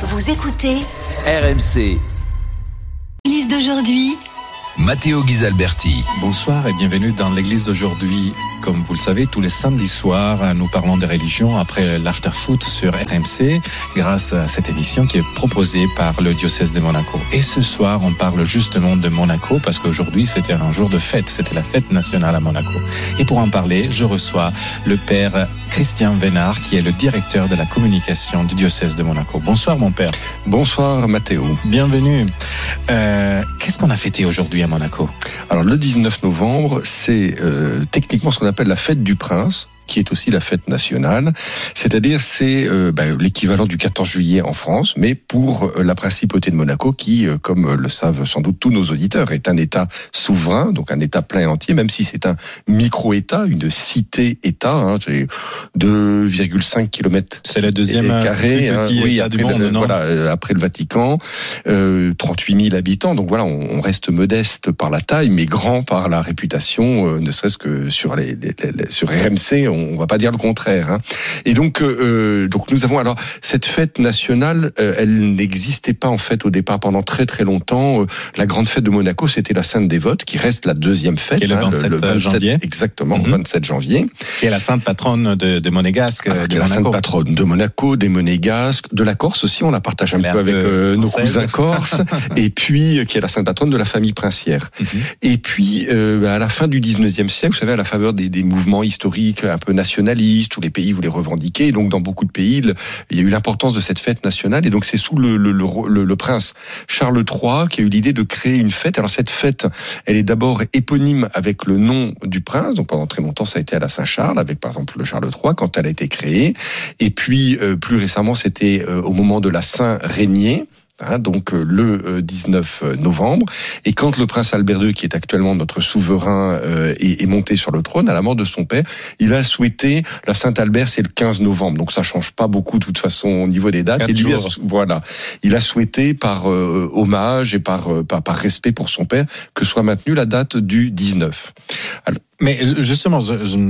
Vous écoutez RMC, Lise d'aujourd'hui. Matteo Ghisalberti. Bonsoir et bienvenue dans l'église d'aujourd'hui. Comme vous le savez, tous les samedis soirs, nous parlons des religions après l'after-foot sur RMC grâce à cette émission qui est proposée par le diocèse de Monaco. Et ce soir, on parle justement de Monaco parce qu'aujourd'hui, c'était un jour de fête. C'était la fête nationale à Monaco. Et pour en parler, je reçois le père Christian Vénard qui est le directeur de la communication du diocèse de Monaco. Bonsoir mon père. Bonsoir Mathéo. Bienvenue. Euh, Qu'est-ce qu'on a fêté aujourd'hui à Monaco? Alors le 19 novembre, c'est euh, techniquement ce qu'on appelle la fête du prince qui est aussi la fête nationale, c'est-à-dire c'est euh, ben, l'équivalent du 14 juillet en France, mais pour euh, la principauté de Monaco, qui, euh, comme le savent sans doute tous nos auditeurs, est un État souverain, donc un État plein et entier, même si c'est un micro-État, une cité-État, hein, c'est 2,5 km C'est la deuxième carré, hein, oui, après du monde, le, voilà, après le Vatican, euh, 38 000 habitants. Donc voilà, on, on reste modeste par la taille, mais grand par la réputation, euh, ne serait-ce que sur les, les- les- les- sur RMC, on, on va pas dire le contraire. hein. Et donc, euh, euh, donc nous avons alors cette fête nationale, euh, elle n'existait pas en fait au départ pendant très très longtemps. Euh, La grande fête de Monaco, c'était la Sainte Dévote, qui reste la deuxième fête, est le hein, 27 janvier. exactement, le 27 janvier. qui est la sainte patronne de, de Monégasque, Alors, de qui est la sainte Monaco. patronne de Monaco, des Monégasques, de la Corse aussi, on la partage un Elle peu avec peu euh, nos cousins corses, et puis euh, qui est la sainte patronne de la famille princière. Mhm. Et puis euh, à la fin du 19e siècle, vous savez, à la faveur des, des mouvements historiques un peu nationalistes, tous les pays voulaient revendiquer, donc dans beaucoup de pays, il y a eu l'importance de cette fête nationale, et donc c'est sous le prince Charles III qui a eu l'idée de créer une fête. Alors cette fête, elle est d'abord éponyme avec le nom du prince, donc pendant très longtemps ça a été à la Saint-Charles, avec par exemple le Charles III quand elle a été créée, et puis euh, plus récemment c'était euh, au moment de la Saint-Régnier. Hein, donc euh, le euh, 19 novembre, et quand le prince Albert II, qui est actuellement notre souverain, euh, est, est monté sur le trône à la mort de son père, il a souhaité la Saint Albert, c'est le 15 novembre, donc ça change pas beaucoup de toute façon au niveau des dates. Et lui, a- voilà, il a souhaité par euh, hommage et par, euh, par par respect pour son père que soit maintenue la date du 19. Mais justement,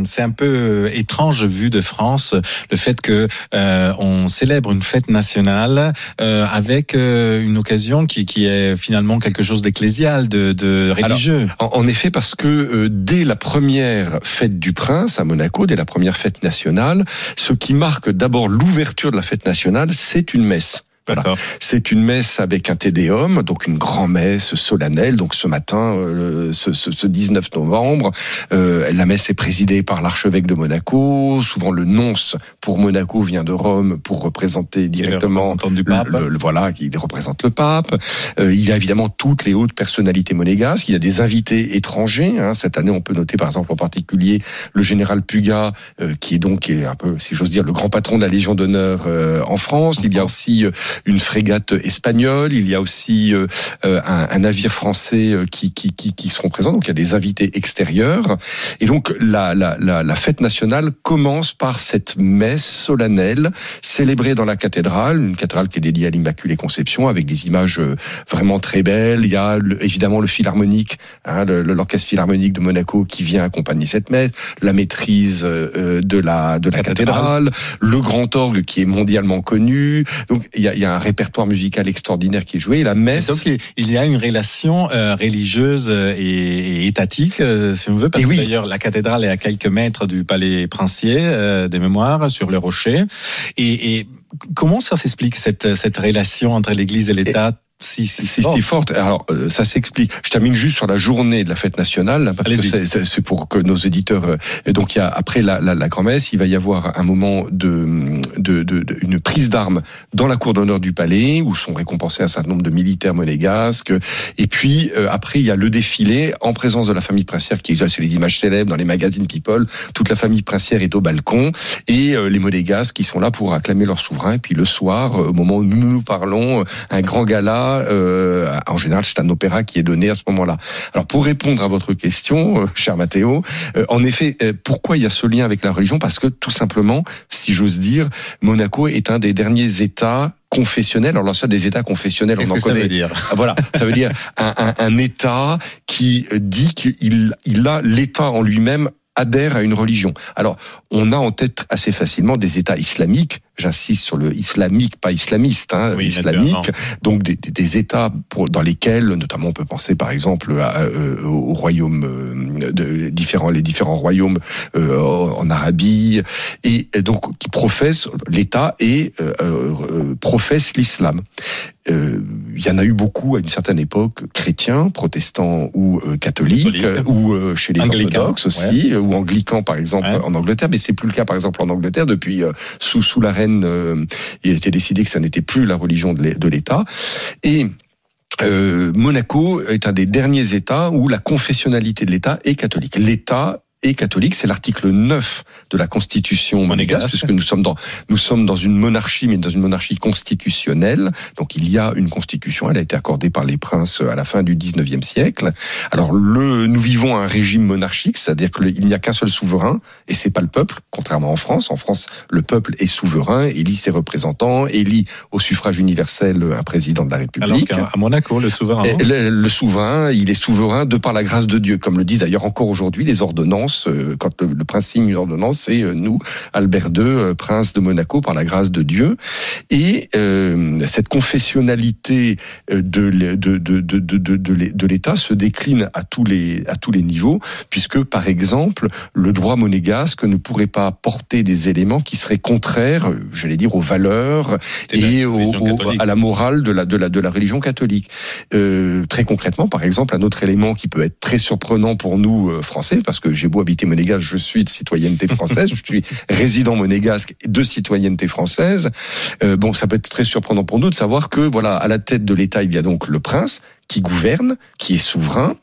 c'est un peu étrange vu de France le fait que euh, on célèbre une fête nationale euh, avec euh, une occasion qui, qui est finalement quelque chose d'ecclésial, de, de religieux. En, en effet, parce que euh, dès la première fête du prince à Monaco, dès la première fête nationale, ce qui marque d'abord l'ouverture de la fête nationale, c'est une messe. Voilà. C'est une messe avec un tédéum, donc une grand-messe solennelle. Donc ce matin, euh, ce, ce- ce 19 novembre, euh, la messe est présidée par l'archevêque de Monaco. Souvent le nonce pour Monaco vient de Rome pour représenter directement représentant du pape. le- le- voilà, qui représente le pape. Euh, il y a évidemment toutes les hautes personnalités monégasques. Il y a des invités étrangers. hein. Cette année, on peut noter par exemple en particulier le général Puga, euh, qui est donc qui est un peu, si j'ose dire, le grand patron de la Légion d'honneur euh, en France. Il y a aussi euh, une frégate espagnole. Il y a aussi euh, euh, un, un navire français euh, qui, qui, qui, qui seront présents. Donc il y a des invités extérieurs. Et donc la, la, la, la fête nationale commence par cette messe solennelle célébrée dans la cathédrale, une cathédrale qui est dédiée à l'Immaculée Conception avec des images euh, vraiment très belles. Il y a le- évidemment le philharmonique, hein, l'orchestre philharmonique de Monaco qui vient accompagner cette messe, la maîtrise de la de la Cathédrale. cathédrale, le grand orgue qui est mondialement connu. Donc il y a, il y a un répertoire musical extraordinaire qui est joué. Et la Et messe donc il- y a une relation euh, religieuse et, et étatique, euh, si on veut, parce Et que oui. d'ailleurs la cathédrale est à quelques mètres du palais princier euh, des mémoires sur le rocher. Et, et comment ça s'explique cette, cette relation entre l'Église et l'État si, si, Si forte. Alors, euh, ça s'explique. Je termine juste sur la journée de la fête nationale, là, parce que c'est- pour que nos éditeurs. euh, et donc, il y a après la, la, la grand-messe, il va y avoir un moment de, de, de, de- une prise d'armes dans la cour d'honneur du palais, où sont récompensés un certain nombre de militaires monégasques. Et puis euh, après, il y a le défilé en présence de la famille princière, qui est c'est les images célèbres dans les magazines People. Toute la famille princière est au balcon et euh, les monégasques qui sont là pour acclamer leur souverain. Et puis le soir, euh, au moment où nous nous parlons, un grand gala. Euh, en général, c'est un opéra qui est donné à ce moment-là. Alors, pour répondre à votre question, euh, cher Mathéo, euh, en effet, pourquoi il y a ce lien avec la religion? Parce que tout simplement, si j'ose dire, Monaco est un des derniers États confessionnels. Alors, ça, des États confessionnels, on en que ça connaît. veut dire? Ah, Voilà, ça veut dire un, un, un État qui dit qu'il il a l'État en lui-même adhèrent à une religion. Alors, on a en tête assez facilement des États islamiques, j'insiste sur le islamique, pas islamiste, hein, Oui, islamique, donc des, États pour, dans lesquels, notamment on peut penser par exemple à, euh, au royaume euh, de différents, les différents royaumes euh, en Arabie, et, et donc qui professent l'État et euh, euh, professent l'islam. Euh, Il y en a eu beaucoup à une certaine époque, chrétiens, protestants ou euh, catholiques, euh, ou euh, chez les Anglicans, orthodoxes aussi, euh, ou anglicans par exemple Ouais. en Angleterre, mais c'est plus le cas par exemple en Angleterre depuis euh, sous sous la reine. euh, il a été décidé que ça n'était plus la religion de l'État et euh, Monaco est un des derniers États où la confessionnalité de l'État est catholique. L'État est catholique, c'est l'article 9 de la Constitution monégasque, puisque nous sommes dans nous sommes dans une monarchie, mais dans une monarchie constitutionnelle. Donc il y a une constitution, elle a été accordée par les princes à la fin du 19e siècle. Alors le, nous vivons un régime monarchique, c'est-à-dire qu'il n'y a qu'un seul souverain, et c'est pas le peuple, contrairement en France. En France, le peuple est souverain, élit ses représentants, élit au suffrage universel un président de la Alors République. qu'à à Monaco, le souverain. Et Le, le souverain, il est souverain de par la grâce de Dieu, comme le disent d'ailleurs encore aujourd'hui les ordonnances. Euh, Quand le, le prince signe une ordonnance, c'est euh, nous, Albert II, euh, prince de Monaco, par la grâce de Dieu. Et euh, cette confessionnalité de, l'État se décline à tous les à tous les niveaux, puisque par exemple le droit monégasque ne pourrait pas porter des éléments qui seraient contraires, j'allais dire, aux valeurs la et au- au- à la morale de la, de la, de la religion catholique. Euh, très concrètement, par exemple, un autre élément qui peut être très surprenant pour nous Français, parce que j'ai beau habiter monégasque, je suis de citoyenneté française, je suis résident monégasque de citoyenneté française. Euh, bon, ça peut être très surprenant pour nous de savoir que, voilà, à la tête de l'État, il y a donc le prince qui gouverne, qui est souverain,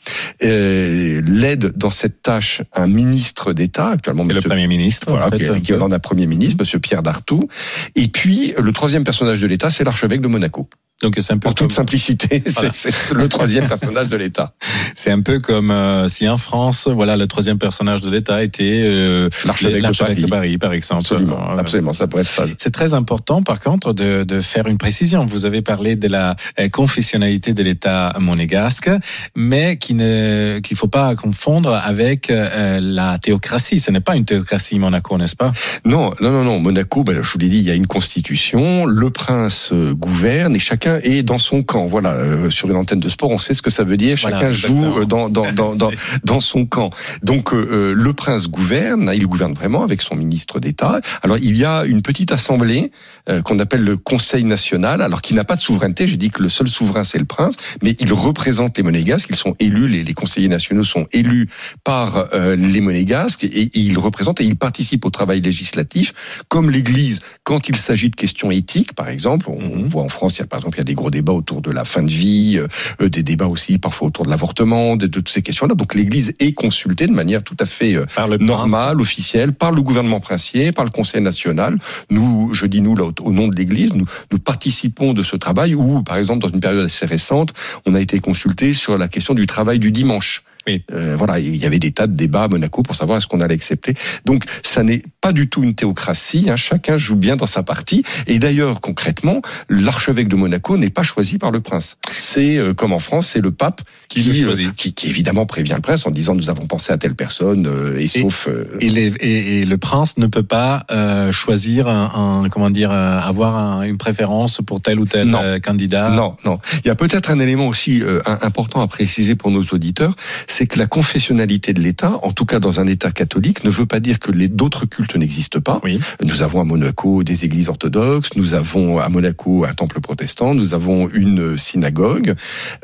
euh, l'aide dans cette tâche un ministre d'État, actuellement Et le Premier ministre. voilà, en fait, qui est un l'équivalent d'un premier ministre, Monsieur Pierre Dartout. Et puis, le troisième personnage de l'État, c'est l'archevêque de Monaco. Donc c'est un peu En toute comme, simplicité, c'est- Voilà. c'est le troisième personnage de l'État. c'est un peu comme euh, si en France, voilà, le troisième personnage de l'État était euh, L'archevêque de Paris. de Paris, par exemple. Absolument, Euh, absolument, ça pourrait être ça. C'est très important, par contre, de, de faire une précision. Vous avez parlé de la euh, confessionnalité de l'État monégasque, mais qui ne, qu'il faut pas confondre avec euh, la théocratie. Ce n'est pas une théocratie Monaco, n'est-ce pas? Non, non, non, non. Monaco, ben, je vous l'ai dit, il y a une constitution, le prince euh, gouverne et chacun est dans son camp. Voilà, euh, sur une antenne de sport, on sait ce que ça veut dire. Voilà, Chacun joue dans, dans, dans, dans, dans son camp. Donc euh, euh, le prince gouverne, il gouverne vraiment avec son ministre d'État. Alors il y a une petite assemblée euh, qu'on appelle le Conseil national, alors qui n'a pas de souveraineté. J'ai dit que le seul souverain c'est le prince, mais il représente les monégasques. Ils sont élus, les, les conseillers nationaux sont élus par les monégasques et, et ils représentent et ils participent au travail législatif, comme l'Église quand il s'agit de questions éthiques, par exemple. On, on Mhm. voit en France, il y a par exemple il y a des gros débats autour de la fin de vie, euh, des débats aussi parfois autour de l'avortement, de, de toutes ces questions-là. Donc l'Église est consultée de manière tout à fait euh, Par le prince. normale, officielle, par le gouvernement princier, par le Conseil national. Nous, je dis nous là au, au nom de l'Église, nous, nous participons de ce travail où, par exemple, dans une période assez récente, on a été consulté sur la question du travail du dimanche. Oui. Euh, voilà, il y avait des tas de débats à Monaco pour savoir est-ce qu'on allait accepter. Donc, ça n'est pas du tout une théocratie. hein, chacun joue bien dans sa partie. Et d'ailleurs, concrètement, l'archevêque de Monaco n'est pas choisi par le prince. C'est euh, comme en France, c'est le pape Qui euh, qui, qui évidemment prévient le prince en disant nous avons pensé à telle personne euh, et sauf. euh, Et, les- et- et le prince ne peut pas euh, choisir un, un- comment dire avoir un- une préférence pour tel ou tel Non. candidat. Non, non. Il y a peut-être un élément aussi euh, important à préciser pour nos auditeurs, c'est que la confessionnalité de l'État, en tout cas dans un État catholique, ne veut pas dire que les d'autres cultes n'existent pas. Oui. Nous avons à Monaco des églises orthodoxes, nous avons à Monaco un temple protestant, nous avons une synagogue.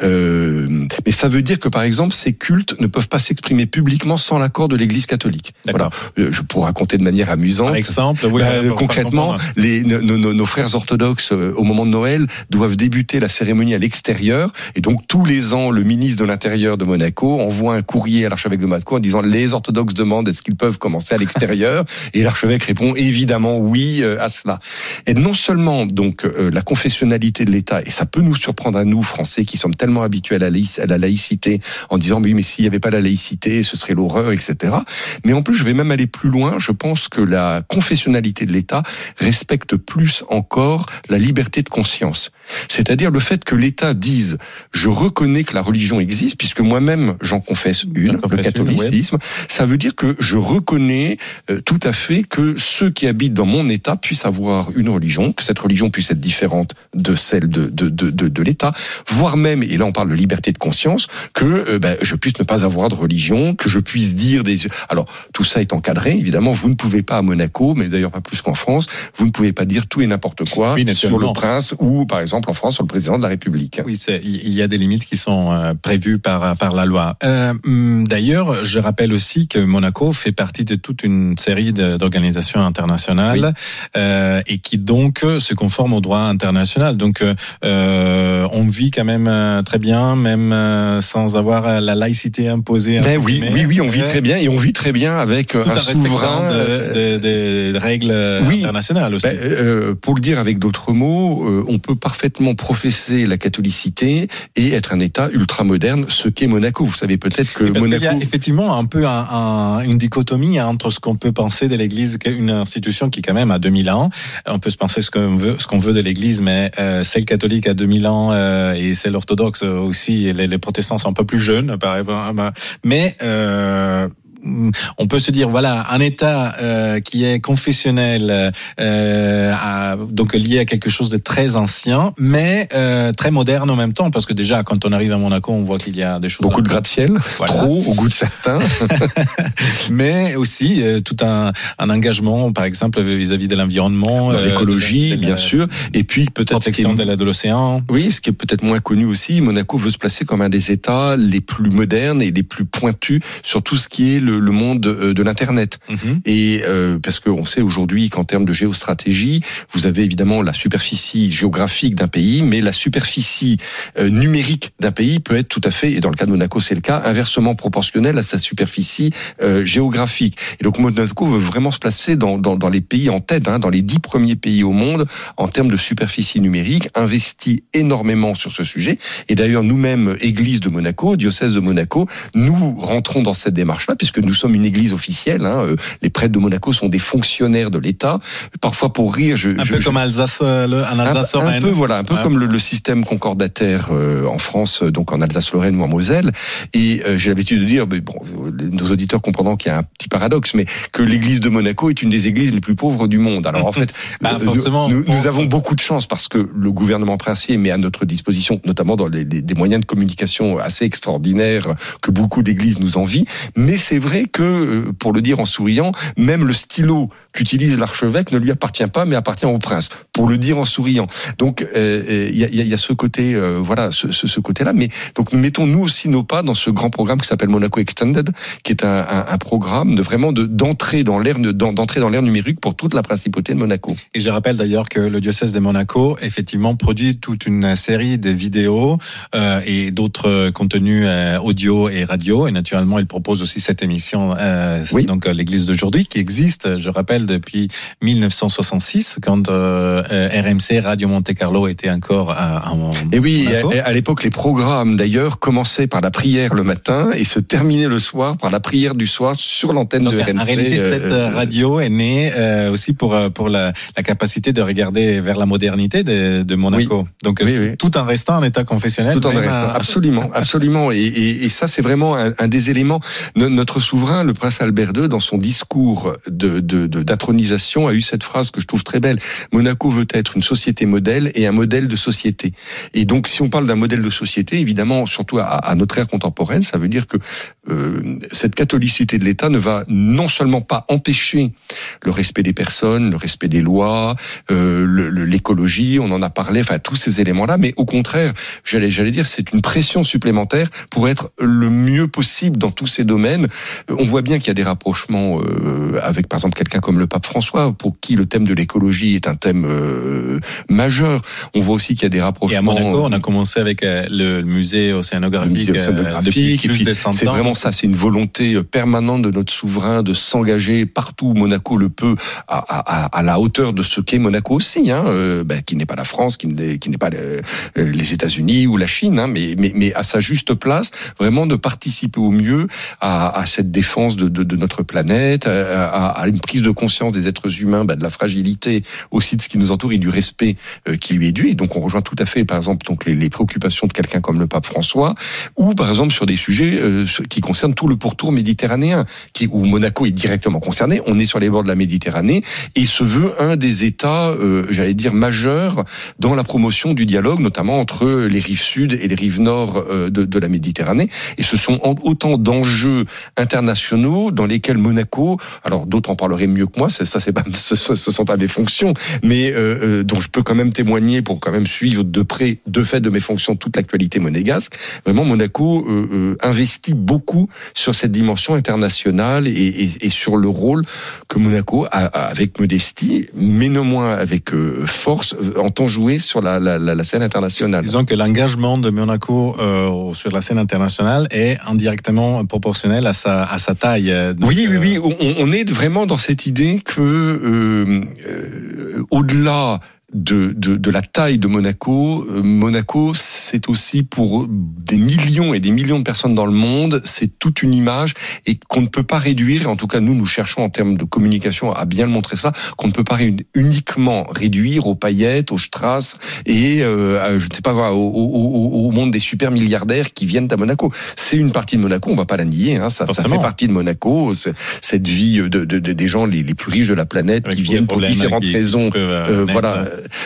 Euh, mais ça veut dire que par exemple ces cultes ne peuvent pas s'exprimer publiquement sans l'accord de l'Église catholique. Voilà. Euh, Je pourrais raconter de manière amusante. Par exemple, oui, Bah, faire concrètement, comprendre. les, nos, nos- nos frères orthodoxes, euh, au moment de Noël, doivent débuter la cérémonie à l'extérieur. Et donc, tous les ans, le ministre de l'Intérieur de Monaco envoie un courrier à l'archevêque de Monaco en disant les orthodoxes demandent est-ce qu'ils peuvent commencer à l'extérieur? Et l'archevêque répond évidemment oui euh, à cela. Et non seulement donc euh, la confessionnalité de l'État, et ça peut nous surprendre à nous, Français, qui sommes tellement habitués à la, à la laïcité, en disant oui, mais s'il n'y avait pas la laïcité, ce serait l'horreur, etc. Mais en plus, je vais même aller plus loin. Je pense que la confessionnalité de l'État respecte plus encore la liberté de conscience. C'est-à-dire le fait que l'État dise je reconnais que la religion existe, puisque moi-même j'en confesse une, le catholicisme. Ça veut dire que je reconnais euh, tout à fait que ceux qui habitent dans mon État puissent avoir une religion, que cette religion puisse être différente de celle de, de, de, de, l'État, voire même, et là on parle de liberté de conscience, que euh, ben, je puisse ne pas avoir de religion, que je puisse dire des... Alors, tout ça est encadré, évidemment, vous ne pouvez pas à Monaco, mais d'ailleurs pas plus qu'en France, vous ne pouvez pas dire tout et n'importe quoi sur le prince ou, par exemple, en France, sur le président de la République. Oui, il y a des limites qui sont euh, prévues par, par la loi. Euh, hum, d'ailleurs, je rappelle aussi que Monaco fait partie de toute une série d'organisations internationales euh, et qui donc se conforment au droit international. Donc, euh, on vit quand même très bien, même sans avoir la laïcité imposée. Ben oui, oui, oui, on vit très bien et on vit très bien avec un souverain de, règles internationales aussi. Ben, pour le dire avec d'autres mots, on peut parfaitement professer la catholicité et être un État ultra moderne, ce qu'est Monaco. Vous savez peut-être que Monaco. Il y a effectivement un peu une dichotomie entre ce qu'on peut penser de l'Église, une institution qui quand même a 2000 ans. On peut se penser ce qu'on veut, ce qu'on veut de l'Église, mais euh, celle catholique a 2000 ans euh, et celle orthodoxe aussi. Les, les, protestants sont un peu plus jeunes, par exemple. Mais euh, on peut se dire voilà un État euh, qui est confessionnel, euh, donc lié à quelque chose de très ancien, mais euh, très moderne en même temps, parce que déjà quand on arrive à Monaco, on voit qu'il y a des choses beaucoup de gratte-ciel, trop au goût de certains, mais aussi tout un, engagement, par exemple vis-à-vis de l'environnement, l'écologie, bien sûr, et puis peut-être protection de l'océan. Oui, ce qui est peut-être moins connu aussi, Monaco veut se placer comme un des États les plus modernes et les plus pointus sur tout ce qui est le le, monde euh, de l'internet. Mhm. Et euh, parce qu'on sait aujourd'hui qu'en termes de géostratégie, vous avez évidemment la superficie géographique d'un pays, mais la superficie euh, numérique d'un pays peut être tout à fait, et dans le cas de Monaco c'est le cas, inversement proportionnelle à sa superficie géographique. Et donc Monaco veut vraiment se placer dans, dans, dans les pays en tête, hein, dans les dix premiers pays au monde en termes de superficie numérique, investit énormément sur ce sujet. Et d'ailleurs nous-mêmes, Église de Monaco, diocèse de Monaco, nous rentrons dans cette démarche-là puisque nous sommes une église officielle. Hein, euh, les prêtres de Monaco sont des fonctionnaires de l'État. Parfois, pour rire, je, un peu comme Alsace, euh, le, en Alsace-Lorraine. Un, peu, voilà, un peu comme le, le, système concordataire euh, en France, donc en Alsace-Lorraine ou en Moselle. Et j'ai l'habitude de dire, mais bon, nos auditeurs comprendront qu'il y a un petit paradoxe, mais que l'église de Monaco est une des églises les plus pauvres du monde. Alors en fait, bah, forcément, nous, nous, avons beaucoup de chance parce que le gouvernement princier met à notre disposition, notamment dans les, des moyens de communication assez extraordinaires que beaucoup d'églises nous envient. Mais c'est vrai que, euh, pour le dire en souriant, même le stylo qu'utilise l'archevêque ne lui appartient pas, mais appartient au prince. Pour le dire en souriant. Donc, euh, euh, il y, a, ce côté, voilà, ce, côté-là. Mais donc, mettons nous aussi nos pas dans ce grand programme qui s'appelle Monaco Extended, qui est un, programme de vraiment de d'entrer dans l'ère d'entrer dans l'ère numérique pour toute la principauté de Monaco. Et je rappelle d'ailleurs que le diocèse de Monaco effectivement produit toute une série de vidéos euh, et d'autres contenus audio et radio. Et naturellement, il propose aussi cette émission euh, oui. donc euh, l'Église d'aujourd'hui, qui existe, je rappelle, depuis 1966, quand euh, RMC Radio Monte Carlo était encore à, à Et oui, à, à l'époque, les programmes d'ailleurs commençaient par la prière le matin et se terminaient le soir par la prière du soir sur l'antenne de RMC. En réalité, cette radio est née aussi pour pour la, la, capacité de regarder vers la modernité de, de Monaco. Donc tout en restant en état confessionnel. Tout en restant, absolument, absolument. Et, et, et ça, c'est vraiment un, un, des éléments. Notre souverain, le prince Albert II, dans son discours d'intronisation, de, de, a eu cette phrase que je trouve très belle. Monaco veut être une société modèle et un modèle de société. Et donc, si on parle d'un modèle de société, évidemment, surtout à, à, notre ère contemporaine, ça veut dire que euh, cette catholicité de l'État ne va non seulement pas empêcher le respect des personnes, le respect des lois, euh, l'écologie, on en a parlé, enfin tous ces éléments-là, mais au contraire, j'allais dire, c'est une pression supplémentaire pour être le mieux possible dans tous ces domaines on voit bien qu'il y a des rapprochements euh, avec, par exemple, quelqu'un comme le pape François, pour qui le thème de l'écologie est un thème euh, majeur. On voit aussi qu'il y a des rapprochements. Et à Monaco, on a commencé avec euh, le musée océanographique. Le musée océanographique. c'est vraiment ça, c'est une volonté permanente de notre souverain de s'engager partout où Monaco le peut, à, à, à la hauteur de ce qu'est Monaco aussi, hein, ben, qui n'est pas la France, qui n'est pas les États-Unis ou la Chine, hein, mais, mais, mais à sa juste place, vraiment de participer au mieux à, à cette cette défense de, notre planète, à, à, une prise de conscience des êtres humains, bah, de la fragilité aussi de ce qui nous entoure et du respect euh, qui lui est dû. Et donc on rejoint tout à fait, par exemple, donc les, préoccupations de quelqu'un comme le pape François, ou par exemple sur des sujets euh, qui concernent tout le pourtour méditerranéen, qui, où Monaco est directement concerné. On est sur les bords de la Méditerranée et se veut un des États, euh, j'allais dire, majeurs dans la promotion du dialogue, notamment entre les rives sud et les rives nord euh, de, de la Méditerranée. Et ce sont autant d'enjeux internationaux dans lesquels Monaco, alors d'autres en parleraient mieux que moi, ça, c'est pas, ce, ce sont pas mes fonctions, mais euh, euh, dont je peux quand même témoigner pour quand même suivre de près, de fait de mes fonctions, toute l'actualité monégasque. Vraiment, Monaco euh, investit beaucoup sur cette dimension internationale et, sur le rôle que Monaco, avec modestie, mais non moins avec force, entend jouer sur la, scène internationale. Disons que l'engagement de Monaco sur la scène internationale est indirectement proportionnel à sa, à sa taille. Donc, oui, oui, oui. On, on, est vraiment dans cette idée que, euh, au-delà de, de, de, la taille de Monaco. Euh, Monaco, c'est aussi pour des millions et des millions de personnes dans le monde, c'est toute une image et qu'on ne peut pas réduire, en tout cas nous, nous cherchons en termes de communication à bien le montrer ça, qu'on ne peut pas uniquement réduire aux paillettes, aux strass et, euh, je ne sais pas, au, au, au, monde des super milliardaires qui viennent à Monaco. C'est une partie de Monaco, on va pas la nier, hein, ça, ça, fait partie de Monaco, cette vie de, de, de, des gens les, les, plus riches de la planète Avec qui viennent pour différentes raisons. Euh, voilà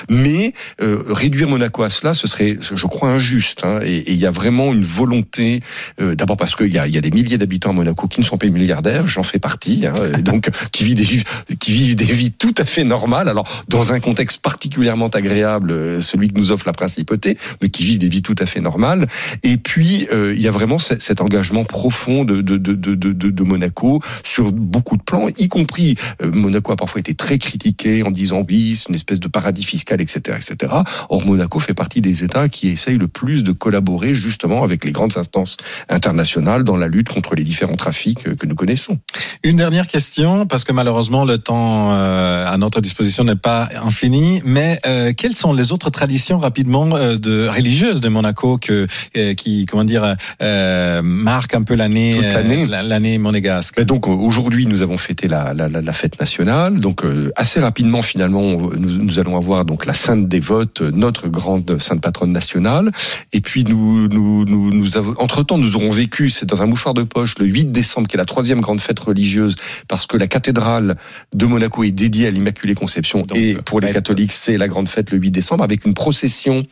mais euh, réduire Monaco à cela, ce serait, je crois, injuste. Hein, et il y a vraiment une volonté, euh, d'abord parce qu'il y a, y a des milliers d'habitants à Monaco qui ne sont pas milliardaires, j'en fais partie, hein, donc qui vivent, des, qui vivent des vies tout à fait normales, alors dans un contexte particulièrement agréable, euh, celui que nous offre la principauté, mais qui vivent des vies tout à fait normales. Et puis, euh, il y a vraiment cet, engagement profond de, de, de, de, de Monaco sur beaucoup de plans, y compris euh, Monaco a parfois été très critiqué en disant oui, c'est une espèce de paradis fiscal, etc., etc. Or, Monaco fait partie des États qui essayent le plus de collaborer justement avec les grandes instances internationales dans la lutte contre les différents trafics que nous connaissons. Une dernière question, parce que malheureusement le temps euh, à notre disposition n'est pas infini, mais euh, quelles sont les autres traditions rapidement euh, de religieuses de Monaco que euh, qui comment dire euh, marquent un peu l'année l'année monégasque? Donc aujourd'hui nous avons fêté la, la, la, fête nationale, donc assez rapidement finalement nous, nous allons avoir donc la Sainte Dévote, notre grande sainte patronne nationale. Et puis nous, nous, nous, nous avons, entre temps, nous aurons vécu, c'est dans un mouchoir de poche, le 8 décembre, qui est la troisième grande fête religieuse, parce que la cathédrale de Monaco est dédiée à l'Immaculée Conception. Donc, et pour les catholiques, c'est la grande fête le 8 décembre, avec une procession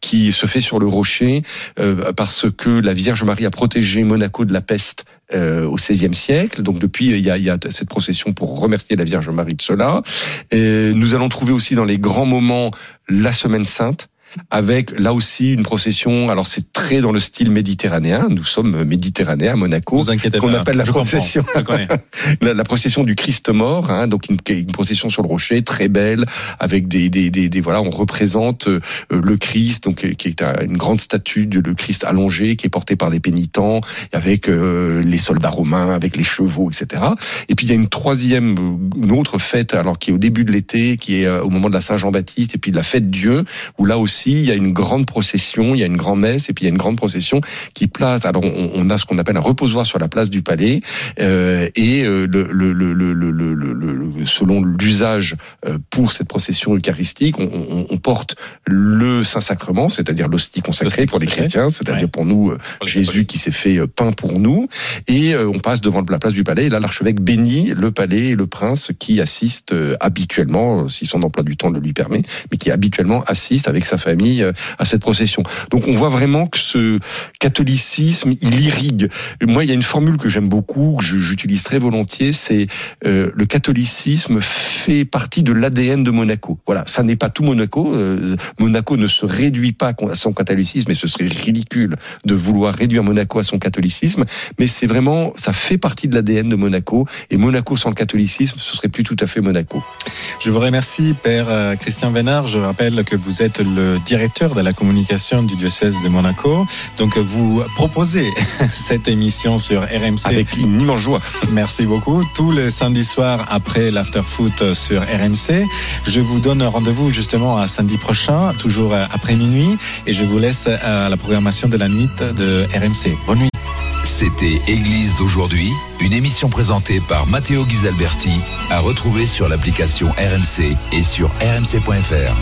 qui se fait sur le rocher, euh, parce que la Vierge Marie a protégé Monaco de la peste euh, au XVIe siècle. Donc depuis, il y, a, il y a cette procession pour remercier la Vierge Marie de cela. Et nous allons trouver aussi dans les grands moments la Semaine Sainte avec là aussi une procession. Alors c'est très dans le style méditerranéen. Nous sommes méditerranéens à Monaco, qu'on appelle la procession, la, la, procession du Christ mort. Hein, donc une, une, procession sur le rocher, très belle, avec des, des, des, des voilà, on représente euh, le Christ, donc qui est une grande statue de le Christ allongé, qui est porté par des pénitents, avec euh, les soldats romains, avec les chevaux, etc. Et puis il y a une troisième, une autre fête, alors qui est au début de l'été, qui est euh, au moment de la Saint-Jean-Baptiste, et puis de la fête Dieu, où là aussi il y a une grande procession, il y a une grande messe et puis il y a une grande procession qui place. Alors on, on a ce qu'on appelle un reposoir sur la place du Palais euh, et euh, le, le, le, le, selon l'usage euh, pour cette procession eucharistique, on, on, on porte le Saint Sacrement, c'est-à-dire l'hostie consacrée pour les chrétiens, c'est-à-dire ouais. pour nous euh, Jésus qui s'est fait pain pour nous, et on passe devant la place du Palais. Et là, l'archevêque bénit le Palais et le prince qui assiste habituellement, si son emploi du temps le lui permet, mais qui habituellement assiste avec sa famille euh, à cette procession. Donc on voit vraiment que ce catholicisme, il irrigue. Moi, il y a une formule que j'aime beaucoup, que j'utilise très volontiers, c'est euh, le catholicisme fait partie de l'ADN de Monaco. Voilà, ça n'est pas tout Monaco. Euh, Monaco ne se réduit pas à son catholicisme, et ce serait ridicule de vouloir réduire Monaco à son catholicisme, mais c'est vraiment, ça fait partie de l'ADN de Monaco, et Monaco sans le catholicisme, ce serait plus tout à fait Monaco. Je vous remercie, Père Christian Vénard. Je rappelle que vous êtes le directeur de la communication du diocèse de Monaco. Donc vous proposez cette émission sur RMC. Avec une immense joie. Merci beaucoup. Tous les samedis soirs après l'after foot sur RMC. Je vous donne rendez-vous justement à samedi prochain, toujours après minuit. Et je vous laisse à la programmation de la nuit de RMC. Bonne nuit. C'était Église d'aujourd'hui, une émission présentée par Matteo Ghisalberti, à retrouver sur l'application RMC et sur rmc.fr.